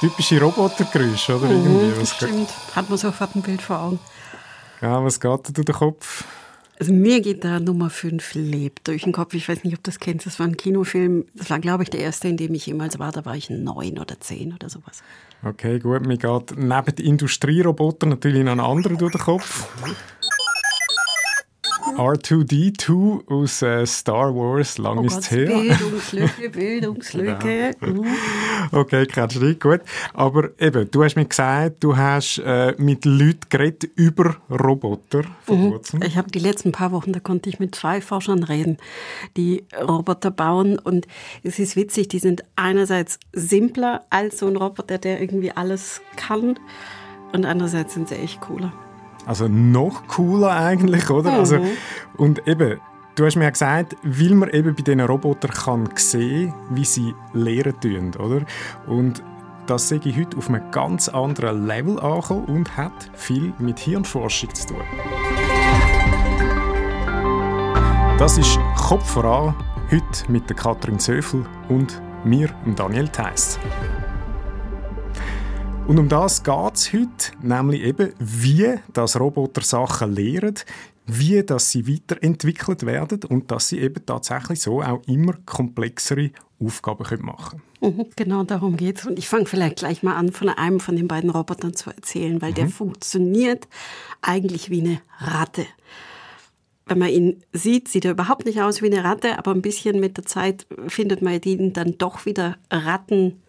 typische Robotergeräusche, oder? Mhm, Irgendwie. Was stimmt. Hat man sofort ein Bild vor Augen. Ja, was geht da durch den Kopf? Also mir geht da Nummer 5 lebt durch den Kopf. Ich weiß nicht, ob du das kennst. Das war ein Kinofilm. Das war, glaube ich, der erste, in dem ich jemals war. Da war ich neun oder zehn oder sowas. Okay, gut. Mir geht neben den Industrierobotern natürlich noch ein anderer durch den Kopf. R2D2 aus äh, Star Wars, lang Oh ist Gott, es her. Bildungslücke, Bildungslücke. Uh. Okay, kennst du nicht, gut. Aber eben, du hast mir gesagt, du hast äh, mit Leuten geredet über Roboter vor Mhm. kurzem. Ich habe die letzten paar Wochen, da konnte ich mit zwei Forschern reden, die Roboter bauen. Und es ist witzig, die sind einerseits simpler als so ein Roboter, der irgendwie alles kann. Und andererseits sind sie echt cooler. Also noch cooler eigentlich, oder? Also, Mhm. und eben, du hast mir ja gesagt, weil man eben bei diesen Robotern kann sehen, wie sie lehren tun, oder? Und das sehe ich heute auf einem ganz anderen Level angekommen und hat viel mit Hirnforschung zu tun. Das ist Kopf voran, heute mit der Katrin Zöfel und mir, Daniel Theiss. Und um das geht es heute, nämlich eben, wie das Roboter Sachen lernen, wie dass sie weiterentwickelt werden und dass sie eben tatsächlich so auch immer komplexere Aufgaben können machen Mhm, genau darum geht's. Und ich fange vielleicht gleich mal an, von einem von den beiden Robotern zu erzählen, weil der funktioniert eigentlich wie eine Ratte. Wenn man ihn sieht, sieht er überhaupt nicht aus wie eine Ratte, aber ein bisschen mit der Zeit findet man ihn dann doch wieder Ratten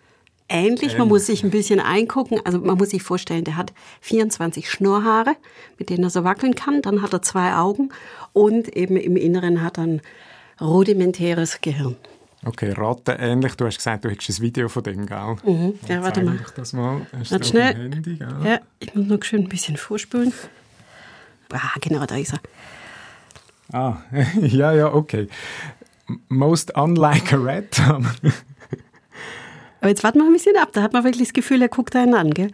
ähnlich. Man muss sich ein bisschen eingucken. Also man muss sich vorstellen, der hat 24 Schnurrhaare, mit denen er so wackeln kann. Dann hat er zwei Augen und eben im Inneren hat er ein rudimentäres Gehirn. Okay, Ratten ähnlich. Du hast gesagt, du hättest ein Video von dem, gell? Mhm. Ja, warte mal. Ich das mal. Hast du schnell. Handy, gell? Ja, ich muss noch schön ein bisschen vorspülen. Ah, genau, da ist er. Ah, ja, ja, okay. Most unlike a rat. Aber jetzt warten wir ein bisschen ab. Da hat man wirklich das Gefühl, er guckt einen an, gell?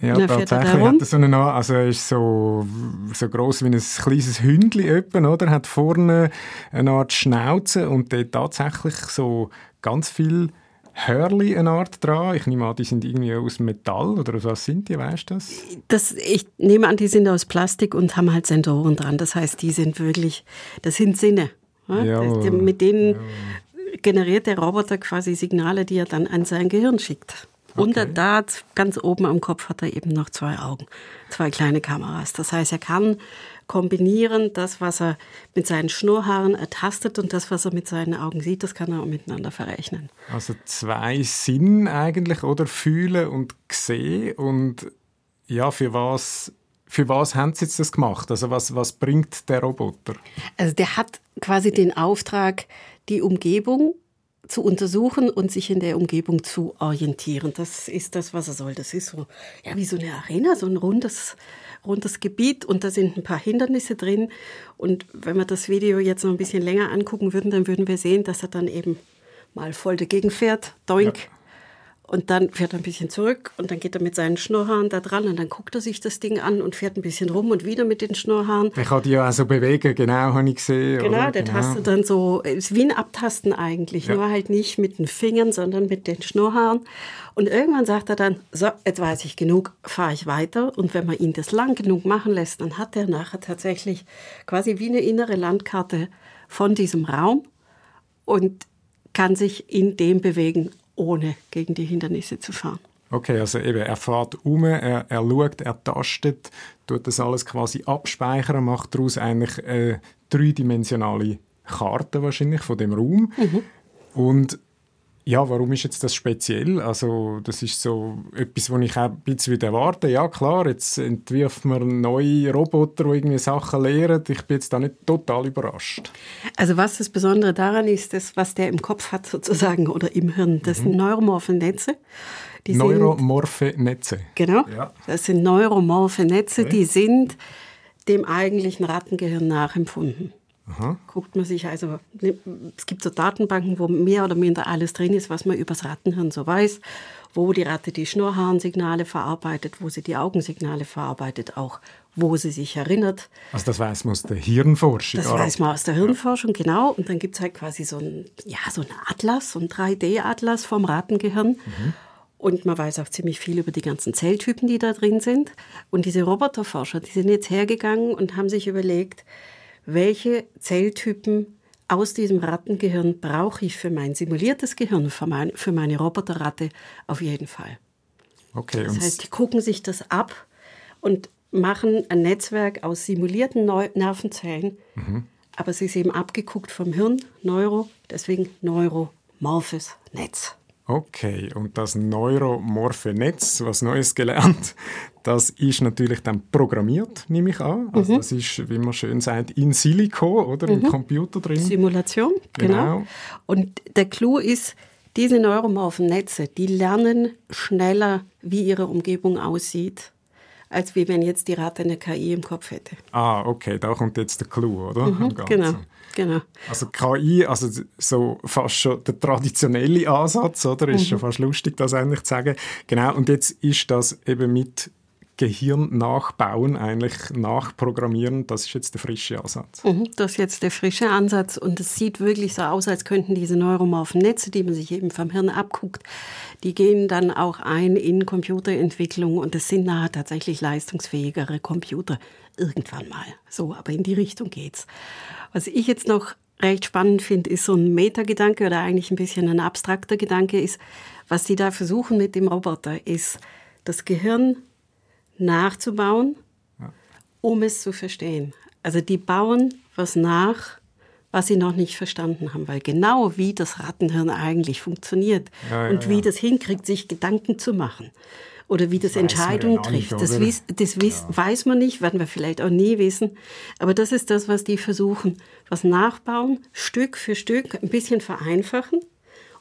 Ja, tatsächlich hat er so einen, also er ist so, so groß wie ein kleines Hündli öppen, oder? Hat vorne eine Art Schnauze und dort tatsächlich so ganz viel Hörli eine Art dran. Ich nehme an, die sind irgendwie aus Metall oder aus was sind die, weißt du das? Das, ich nehme an, die sind aus Plastik und haben halt Sensoren dran. Das heißt, die sind wirklich, das sind Sinne. Ja? Das- Mit denen generiert der Roboter quasi Signale, die er dann an sein Gehirn schickt. Und er- da ganz oben am Kopf hat er eben noch zwei Augen, zwei kleine Kameras. Das heißt, er kann kombinieren, das, was er mit seinen Schnurrhaaren ertastet und das, was er mit seinen Augen sieht, das kann er auch miteinander verrechnen. Also zwei Sinn eigentlich, oder? Fühlen und sehen und ja, für was, für was haben sie jetzt das gemacht? Also was, was bringt der Roboter? Also der hat quasi den Auftrag, die Umgebung zu untersuchen und sich in der Umgebung zu orientieren. Das ist das, was er soll. Das ist so, ja, wie so eine Arena, so ein rundes, rundes Gebiet und da sind ein paar Hindernisse drin. Und wenn wir das Video jetzt noch ein bisschen länger angucken würden, dann würden wir sehen, dass er dann eben mal voll dagegen fährt, doink. Und dann fährt er ein bisschen zurück und dann geht er mit seinen Schnurrhaaren da dran und dann guckt er sich das Ding an und fährt ein bisschen rum und wieder mit den Schnurrhaaren. Ich kann die ja auch so bewegen, genau, habe ich gesehen. Genau, oder? der tastet dann so, ist wie ein Abtasten eigentlich, Ja. nur halt nicht mit den Fingern, sondern mit den Schnurrhaaren. Und irgendwann sagt er dann, so, jetzt weiß ich genug, fahre ich weiter. Und wenn man ihn das lang genug machen lässt, dann hat er nachher tatsächlich quasi wie eine innere Landkarte von diesem Raum und kann sich in dem bewegen, ohne gegen die Hindernisse zu fahren. Okay, also eben, er fährt um, er, er schaut, er tastet, tut das alles quasi abspeichern, macht daraus eigentlich eine dreidimensionale Karte wahrscheinlich von dem Raum. Und ja, warum ist jetzt das speziell? Also das ist so etwas, was ich auch ein bisschen erwarte. Ja klar, jetzt entwirft man neue Roboter, die irgendwie Sachen lehren. Ich bin jetzt da nicht total überrascht. Also was das Besondere daran ist, das, was der im Kopf hat sozusagen oder im Hirn, das sind neuromorphe Netze. Die sind- Neuromorphe Netze. Genau. Ja. Das sind neuromorphe Netze, die sind dem eigentlichen Rattengehirn nachempfunden. Guckt man sich also, es gibt so Datenbanken, wo mehr oder minder alles drin ist, was man übers Rattenhirn so weiß, wo die Ratte die Schnurrhaarensignale verarbeitet, wo sie die Augensignale verarbeitet, auch wo sie sich erinnert. Also das weiß man aus der Hirnforschung. Das oder? weiß man aus der Hirnforschung, genau. Und dann gibt es halt quasi so ein, ja, so ein Atlas, so ein 3D-Atlas vom Rattengehirn. Und man weiß auch ziemlich viel über die ganzen Zelltypen, die da drin sind. Und diese Roboterforscher, die sind jetzt hergegangen und haben sich überlegt, welche Zelltypen aus diesem Rattengehirn brauche ich für mein simuliertes Gehirn, für, mein, für meine Roboterratte auf jeden Fall. Okay, das heißt, die gucken sich das ab und machen ein Netzwerk aus simulierten Neu Nervenzellen, mhm. aber sie ist eben abgeguckt vom Hirn, Neuro, deswegen neuromorphes Netz. Okay, und das neuromorphe Netz, was Neues gelernt, das ist natürlich dann programmiert, nehme ich an. Also mhm. das ist, wie man schön sagt, in Silico oder mhm. im Computer drin. Simulation, genau. genau. Und der Clou ist, diese neuromorphen Netze, die lernen schneller, wie ihre Umgebung aussieht als wie wenn jetzt die Ratte eine KI im Kopf hätte. Ah, okay, da kommt jetzt der Clou, oder? Mhm, genau, genau. Also KI, also so fast schon der traditionelle Ansatz, oder? Ist mhm. schon fast lustig, das eigentlich zu sagen. Genau, und jetzt ist das eben mit Gehirn nachbauen, eigentlich nachprogrammieren, das ist jetzt der frische Ansatz. Mhm, das ist jetzt der frische Ansatz und es sieht wirklich so aus, als könnten diese neuromorphen Netze, die man sich eben vom Hirn abguckt, die gehen dann auch ein in Computerentwicklung und es sind nachher tatsächlich leistungsfähigere Computer irgendwann mal. So, aber in die Richtung geht's. Was ich jetzt noch recht spannend finde, ist so ein Metagedanke oder eigentlich ein bisschen ein abstrakter Gedanke ist, was die da versuchen mit dem Roboter, ist das Gehirn nachzubauen, ja. um es zu verstehen. Also die bauen was nach, was sie noch nicht verstanden haben, weil genau wie das Rattenhirn eigentlich funktioniert ja, ja, und wie das hinkriegt, sich Gedanken zu machen oder wie das, das Entscheidungen trifft, nicht, das, wies, das wies, weiß man nicht, werden wir vielleicht auch nie wissen. Aber das ist das, was die versuchen, was nachbauen, Stück für Stück, ein bisschen vereinfachen,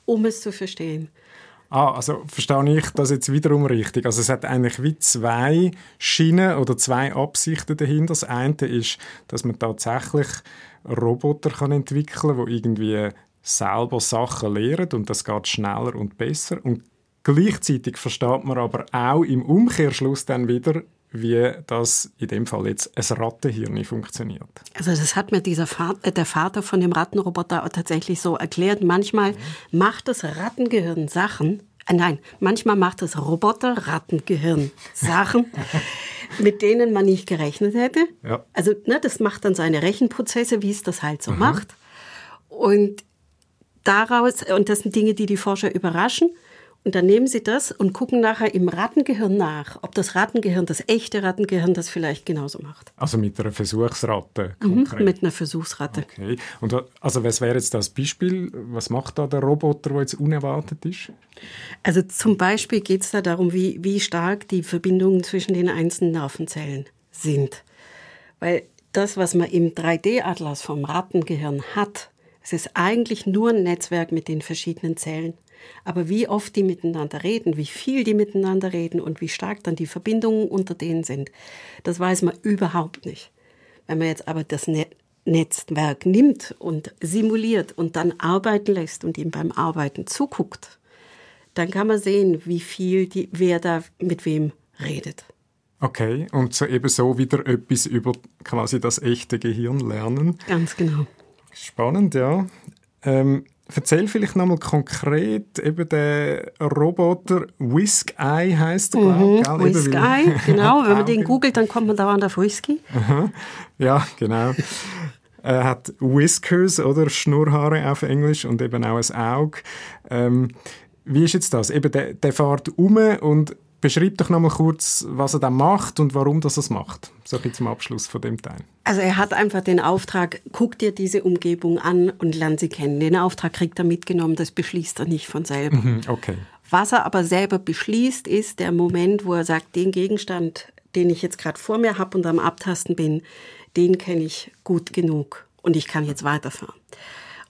um es zu verstehen. Ah, also verstehe ich das jetzt wiederum richtig? Also es hat eigentlich wie zwei Schienen oder zwei Absichten dahinter. Das eine ist, dass man tatsächlich Roboter kann entwickeln kann, die irgendwie selber Sachen lehren und das geht schneller und besser. Und gleichzeitig versteht man aber auch im Umkehrschluss dann wieder, wie das in dem Fall jetzt ein Rattenhirn funktioniert. Also das hat mir dieser Vater, der Vater von dem Rattenroboter tatsächlich so erklärt. Manchmal macht das Rattengehirn Sachen, äh, nein, manchmal macht das Roboter-Rattengehirn Sachen, mit denen man nicht gerechnet hätte. Ja. Also ne, das macht dann seine Rechenprozesse, wie es das halt so mhm. macht. Und daraus, und das sind Dinge, die die Forscher überraschen. Und dann nehmen sie das und gucken nachher im Rattengehirn nach, ob das Rattengehirn, das echte Rattengehirn, das vielleicht genauso macht. Also mit einer Versuchsratte mhm, mit einer Versuchsratte. Okay. Und also was wäre jetzt das Beispiel? Was macht da der Roboter, der jetzt unerwartet ist? Also zum Beispiel geht es da darum, wie, wie stark die Verbindungen zwischen den einzelnen Nervenzellen sind. Weil das, was man im 3D-Atlas vom Rattengehirn hat, es ist eigentlich nur ein Netzwerk mit den verschiedenen Zellen. Aber wie oft die miteinander reden, wie viel die miteinander reden und wie stark dann die Verbindungen unter denen sind, das weiß man überhaupt nicht. Wenn man jetzt aber das Netzwerk nimmt und simuliert und dann arbeiten lässt und ihm beim Arbeiten zuguckt, dann kann man sehen, wie viel die, wer da mit wem redet. Okay, und so eben so wieder etwas über quasi das echte Gehirn lernen. Ganz genau. Spannend, ja. Ähm, Erzähl vielleicht nochmal konkret eben der Roboter Whisk Eye heißt er, glaube ich. Mhm, Whisk Eye, genau. Wenn man den googelt, dann kommt man dauernd auf Whisky. Aha. Ja, genau. er hat Whiskers oder Schnurrhaare auf Englisch und eben auch ein Auge. Ähm, wie ist jetzt das? Eben, der, der fährt um und Beschreib doch noch mal kurz, was er da macht und warum das es macht. So ein zum Abschluss von dem Teil. Also er hat einfach den Auftrag, guck dir diese Umgebung an und lern sie kennen. Den Auftrag kriegt er mitgenommen, das beschließt er nicht von selber. Mhm, okay. Was er aber selber beschließt, ist der Moment, wo er sagt, den Gegenstand, den ich jetzt gerade vor mir habe und am Abtasten bin, den kenne ich gut genug und ich kann jetzt weiterfahren.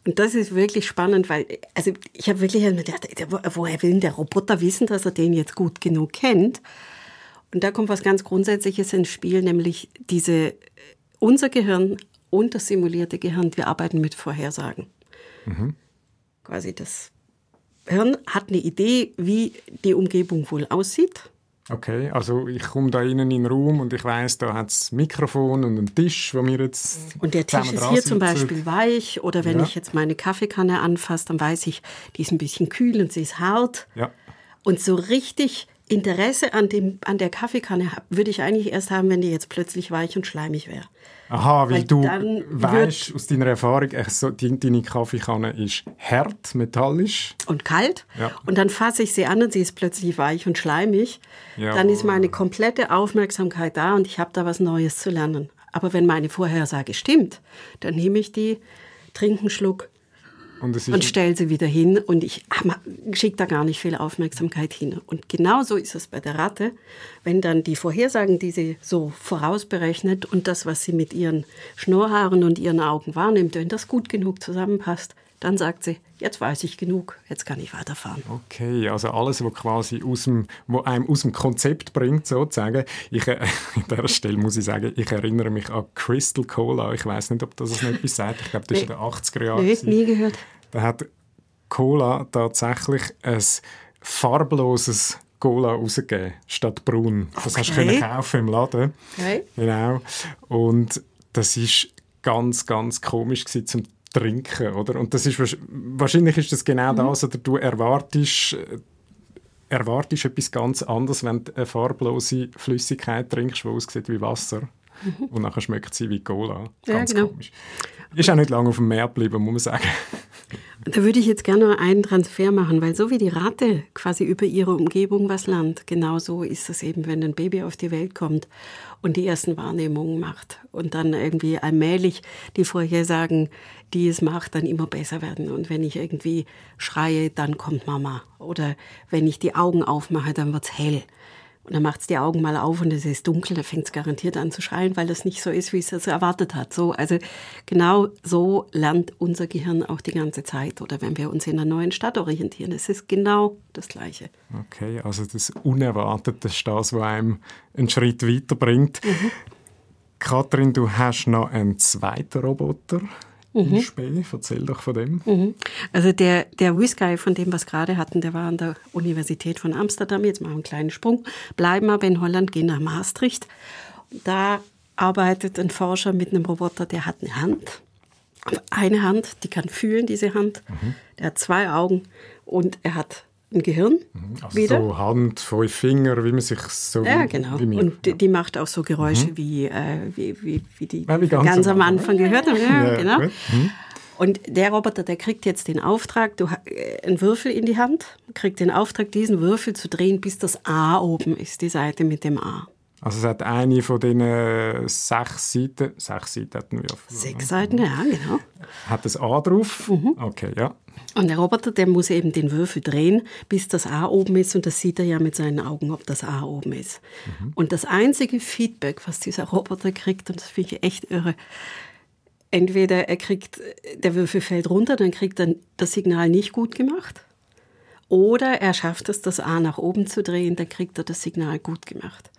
Und das ist wirklich spannend, weil, also ich habe wirklich gedacht, woher will denn der Roboter wissen, dass er den jetzt gut genug kennt? Und da kommt was ganz Grundsätzliches ins Spiel, nämlich diese, unser Gehirn und das simulierte Gehirn, wir arbeiten mit Vorhersagen. Mhm. Quasi das Hirn hat eine Idee, wie die Umgebung wohl aussieht. Okay, also ich komme da innen in den Raum und ich weiß, da hat es Mikrofon und einen Tisch, wo wir jetzt Und der Tisch ist hier zum Beispiel weich oder wenn ja. ich jetzt meine Kaffeekanne anfasse, dann weiß ich, die ist ein bisschen kühl und sie ist hart. Ja. Und so richtig Interesse an, dem, an der Kaffeekanne würde ich eigentlich erst haben, wenn die jetzt plötzlich weich und schleimig wäre. Aha, weil, weil du weißt aus deiner Erfahrung, so, deine Kaffeekanne ist hart, metallisch. Und kalt. Ja. Und dann fasse ich sie an und sie ist plötzlich weich und schleimig. Ja. Dann ist meine komplette Aufmerksamkeit da und ich habe da was Neues zu lernen. Aber wenn meine Vorhersage stimmt, dann nehme ich die, trinke einen Schluck und, und stelle sie wieder hin und ich schicke da gar nicht viel Aufmerksamkeit hin. Und genauso ist es bei der Ratte, wenn dann die Vorhersagen, die sie so vorausberechnet und das, was sie mit ihren Schnurrhaaren und ihren Augen wahrnimmt, wenn das gut genug zusammenpasst, dann sagt sie, jetzt weiß ich genug, jetzt kann ich weiterfahren. Okay, also alles, was quasi aus dem, wo einem aus dem Konzept bringt, sozusagen. Ich, äh, an dieser Stelle muss ich sagen, ich erinnere mich an Crystal Cola. Ich weiß nicht, ob das noch etwas sagt. Ich glaube, das ist in den 80er Jahren. Nee, nie gehört. Da hat Cola tatsächlich ein farbloses Cola rausgegeben, statt braun. Das okay. hast du kaufen im Laden. Okay. Genau. Und das ist ganz, ganz komisch gewesen, zum trinken, oder? Und das ist wahrscheinlich ist das genau mhm. das, oder du erwartest erwartest etwas ganz anderes, wenn du eine farblose Flüssigkeit trinkst, die aussieht wie Wasser. Mhm. Und dann schmeckt sie wie Cola. Ganz ja, genau. komisch. Ist auch nicht lange auf dem Meer geblieben, muss man sagen. Da würde ich jetzt gerne einen Transfer machen, weil so wie die Ratte quasi über ihre Umgebung was lernt, genauso ist es eben, wenn ein Baby auf die Welt kommt und die ersten Wahrnehmungen macht und dann irgendwie allmählich die Vorhersagen, die es macht, dann immer besser werden. Und wenn ich irgendwie schreie, dann kommt Mama. Oder wenn ich die Augen aufmache, dann wird's hell. Und dann macht es die Augen mal auf und es ist dunkel, da fängt es garantiert an zu schreien, weil das nicht so ist, wie es es erwartet hat. So, also genau so lernt unser Gehirn auch die ganze Zeit. Oder wenn wir uns in einer neuen Stadt orientieren, es ist genau das Gleiche. Okay, also das Unerwartete ist das, was einem einen Schritt weiterbringt. Mhm. Kathrin, du hast noch einen zweiten Roboter mhm. Spiel. Erzähl doch von dem. Mhm. Also der, der Whiskey, von dem wir es gerade hatten, der war an der Universität von Amsterdam. Jetzt machen wir einen kleinen Sprung. Bleiben aber in Holland, gehen nach Maastricht. Da arbeitet ein Forscher mit einem Roboter, der hat eine Hand. Eine Hand, die kann fühlen, diese Hand. Mhm. Der hat zwei Augen und er hat ein Gehirn. Mhm. Also wieder. so Hand, fünf Finger, wie man sich so Ja, genau. Wie und ja. die macht auch so Geräusche, mhm. wie, äh, wie, wie, wie, die ja, wie ganz, ganz, am Anfang gehört haben. Ja, ja genau. Mhm. Und der Roboter, der kriegt jetzt den Auftrag, du äh, einen Würfel in die Hand, kriegt den Auftrag, diesen Würfel zu drehen, bis das A oben ist, die Seite mit dem A. Also es hat eine von den sechs Seiten, sechs Seiten hatten wir. Sechs Seiten, ja, genau. Hat das A drauf? Mhm. Okay, ja. Und der Roboter, der muss eben den Würfel drehen, bis das A oben ist. Und das sieht er ja mit seinen Augen, ob das A oben ist. Mhm. Und das einzige Feedback, was dieser Roboter kriegt, und das finde ich echt irre, entweder er kriegt, der Würfel fällt runter, dann kriegt er das Signal nicht gut gemacht. Oder er schafft es, das A nach oben zu drehen, dann kriegt er das Signal gut gemacht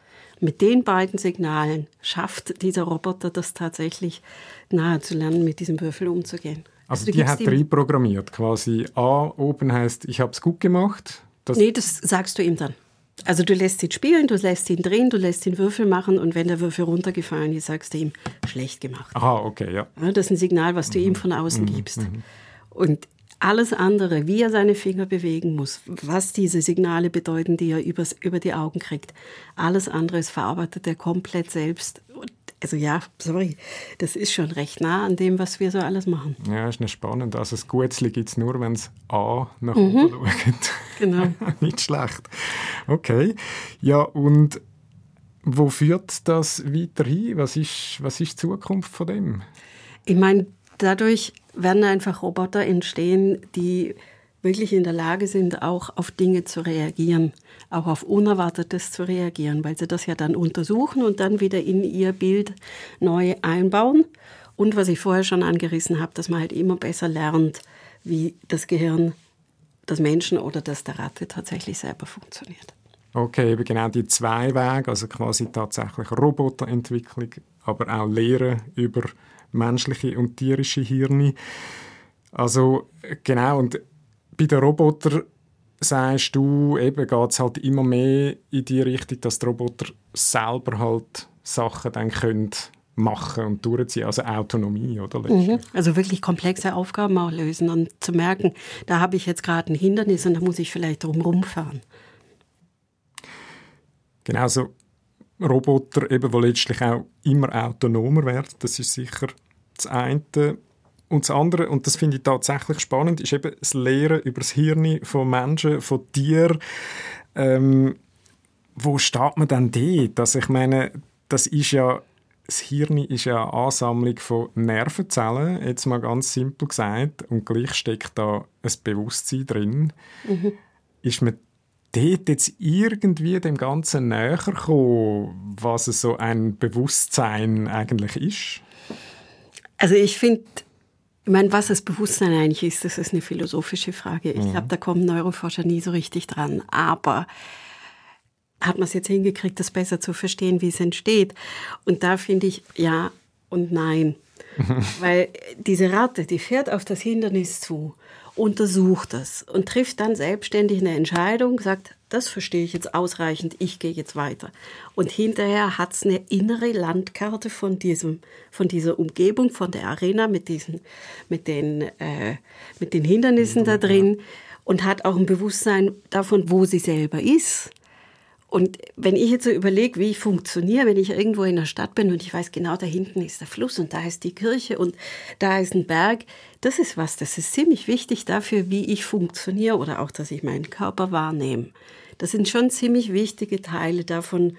mit den beiden Signalen schafft dieser Roboter das tatsächlich nahe zu lernen, mit diesem Würfel umzugehen. Also, also die hat reprogrammiert quasi. A oben heißt, ich habe es gut gemacht. Das nee, das sagst du ihm dann. Also du lässt ihn spielen, du lässt ihn drehen, du lässt ihn Würfel machen und wenn der Würfel runtergefallen ist, sagst du ihm, schlecht gemacht. Aha, okay, ja. ja das ist ein Signal, was du mhm. ihm von außen mhm. gibst. Mhm. Und alles andere, wie er seine Finger bewegen muss, was diese Signale bedeuten, die er übers, über die Augen kriegt, alles andere ist verarbeitet er komplett selbst. Also ja, sorry, das ist schon recht nah an dem, was wir so alles machen. Ja, ist nicht spannend. Also das Gutzli gibt es nur, wenn es A nach mhm. oben schaut. Genau. nicht schlecht. Okay. Ja, und wo führt das weiter hin? Was ist, was ist die Zukunft von dem? Ich meine, dadurch werden einfach Roboter entstehen, die wirklich in der Lage sind, auch auf Dinge zu reagieren, auch auf Unerwartetes zu reagieren, weil sie das ja dann untersuchen und dann wieder in ihr Bild neu einbauen. Und was ich vorher schon angerissen habe, dass man halt immer besser lernt, wie das Gehirn des Menschen oder das der Ratte tatsächlich selber funktioniert. Okay, eben genau die zwei Wege, also quasi tatsächlich Roboterentwicklung, aber auch Lehren über menschliche und tierische Hirne. Also genau, und bei den Robotern sagst du, eben geht es halt immer mehr in die Richtung, dass die Roboter selber halt Sachen dann können machen und durchziehen, also Autonomie, oder? Mhm. Also wirklich komplexe Aufgaben auch lösen und zu merken, da habe ich jetzt gerade ein Hindernis und da muss ich vielleicht drum rumfahren. Genauso Roboter, eben, die letztlich auch immer autonomer werden. Das ist sicher das eine. Und das andere, und das finde ich tatsächlich spannend, ist eben das Lehren über das Hirn von Menschen, von Tieren. Ähm, wo steht man dann dort? Also ich meine, das ist ja das Hirn ist ja eine Ansammlung von Nervenzellen, jetzt mal ganz simpel gesagt, und gleich steckt da ein Bewusstsein drin. Mhm. Ist man dort jetzt irgendwie dem Ganzen näher gekommen, was so ein Bewusstsein eigentlich ist? Also ich finde, ich meine, was das Bewusstsein eigentlich ist, das ist eine philosophische Frage. Ich mhm. glaube, da kommen Neuroforscher nie so richtig dran. Aber hat man es jetzt hingekriegt, das besser zu verstehen, wie es entsteht? Und da finde ich ja und nein. Weil diese Ratte, die fährt auf das Hindernis zu untersucht das und trifft dann selbstständig eine Entscheidung, sagt, das verstehe ich jetzt ausreichend, ich gehe jetzt weiter. Und hinterher hat es eine innere Landkarte von, diesem, von dieser Umgebung, von der Arena mit, diesen, mit, den, äh, mit den Hindernissen da drin und hat auch ein Bewusstsein davon, wo sie selber ist und wenn ich jetzt so überlege, wie ich funktioniere, wenn ich irgendwo in der Stadt bin und ich weiß genau, da hinten ist der Fluss und da ist die Kirche und da ist ein Berg, das ist was, das ist ziemlich wichtig dafür, wie ich funktioniere oder auch, dass ich meinen Körper wahrnehme. Das sind schon ziemlich wichtige Teile davon,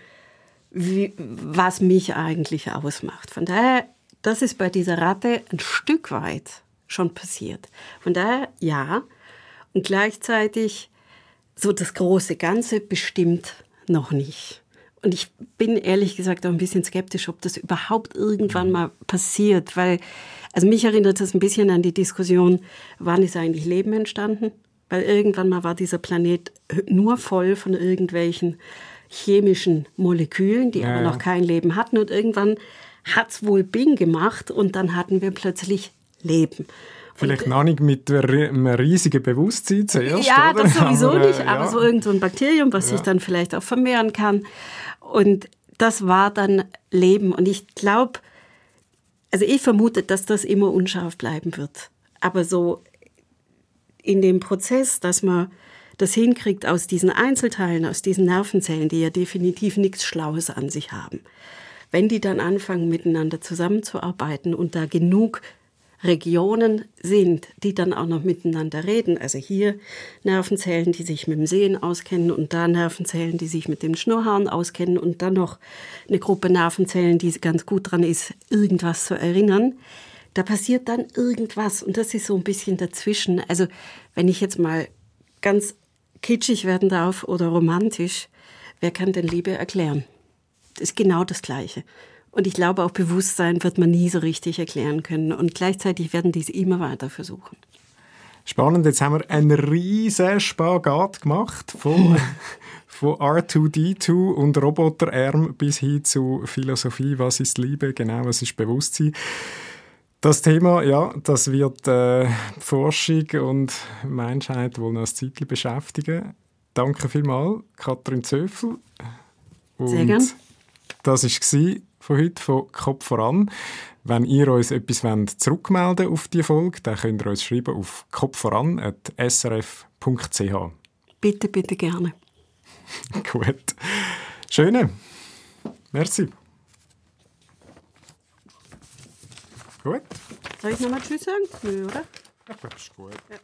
wie, was mich eigentlich ausmacht. Von daher, das ist bei dieser Ratte ein Stück weit schon passiert. Von daher, ja. Und gleichzeitig so das große Ganze bestimmt noch nicht. Und ich bin ehrlich gesagt auch ein bisschen skeptisch, ob das überhaupt irgendwann mal passiert, weil, also mich erinnert das ein bisschen an die Diskussion, wann ist eigentlich Leben entstanden? Weil irgendwann mal war dieser Planet nur voll von irgendwelchen chemischen Molekülen, die ja, aber noch kein Leben hatten. Und irgendwann hat es wohl Bing gemacht und dann hatten wir plötzlich Leben. Vielleicht noch nicht mit einem riesigen Bewusstsein zuerst. Ja, oder? das sowieso aber, nicht, aber ja. so irgendein so Bakterium, was ja. sich dann vielleicht auch vermehren kann. Und das war dann Leben. Und ich glaube, also ich vermute, dass das immer unscharf bleiben wird. Aber so in dem Prozess, dass man das hinkriegt aus diesen Einzelteilen, aus diesen Nervenzellen, die ja definitiv nichts Schlaues an sich haben, wenn die dann anfangen, miteinander zusammenzuarbeiten und da genug Regionen sind, die dann auch noch miteinander reden. Also hier Nervenzellen, die sich mit dem Sehen auskennen und da Nervenzellen, die sich mit dem Schnurrhaaren auskennen und dann noch eine Gruppe Nervenzellen, die ganz gut dran ist, irgendwas zu erinnern. Da passiert dann irgendwas und das ist so ein bisschen dazwischen. Also wenn ich jetzt mal ganz kitschig werden darf oder romantisch, wer kann denn Liebe erklären? Das ist genau das Gleiche. Und ich glaube, auch Bewusstsein wird man nie so richtig erklären können. Und gleichzeitig werden diese immer weiter versuchen. Spannend, jetzt haben wir einen riesen Spagat gemacht von, von R2D2 und Roboterarm bis hin zu Philosophie, was ist Liebe, genau, was ist Bewusstsein. Das Thema, ja, das wird äh, Forschung und Menschheit wohl noch ein Zeitchen beschäftigen. Danke vielmals, Katrin Zöffel. Und Sehr gerne. Das war von heute von Kopf voran. Wenn ihr uns etwas wollt, zurückmelden auf die Folge, dann könnt ihr uns schreiben auf kopfvoran.srf.ch. Bitte, bitte gerne. Gut. Schöne. Merci. Gut. Soll ich nochmal Tschüss sagen? Nö, oder? Ja, das ist gut. Ja.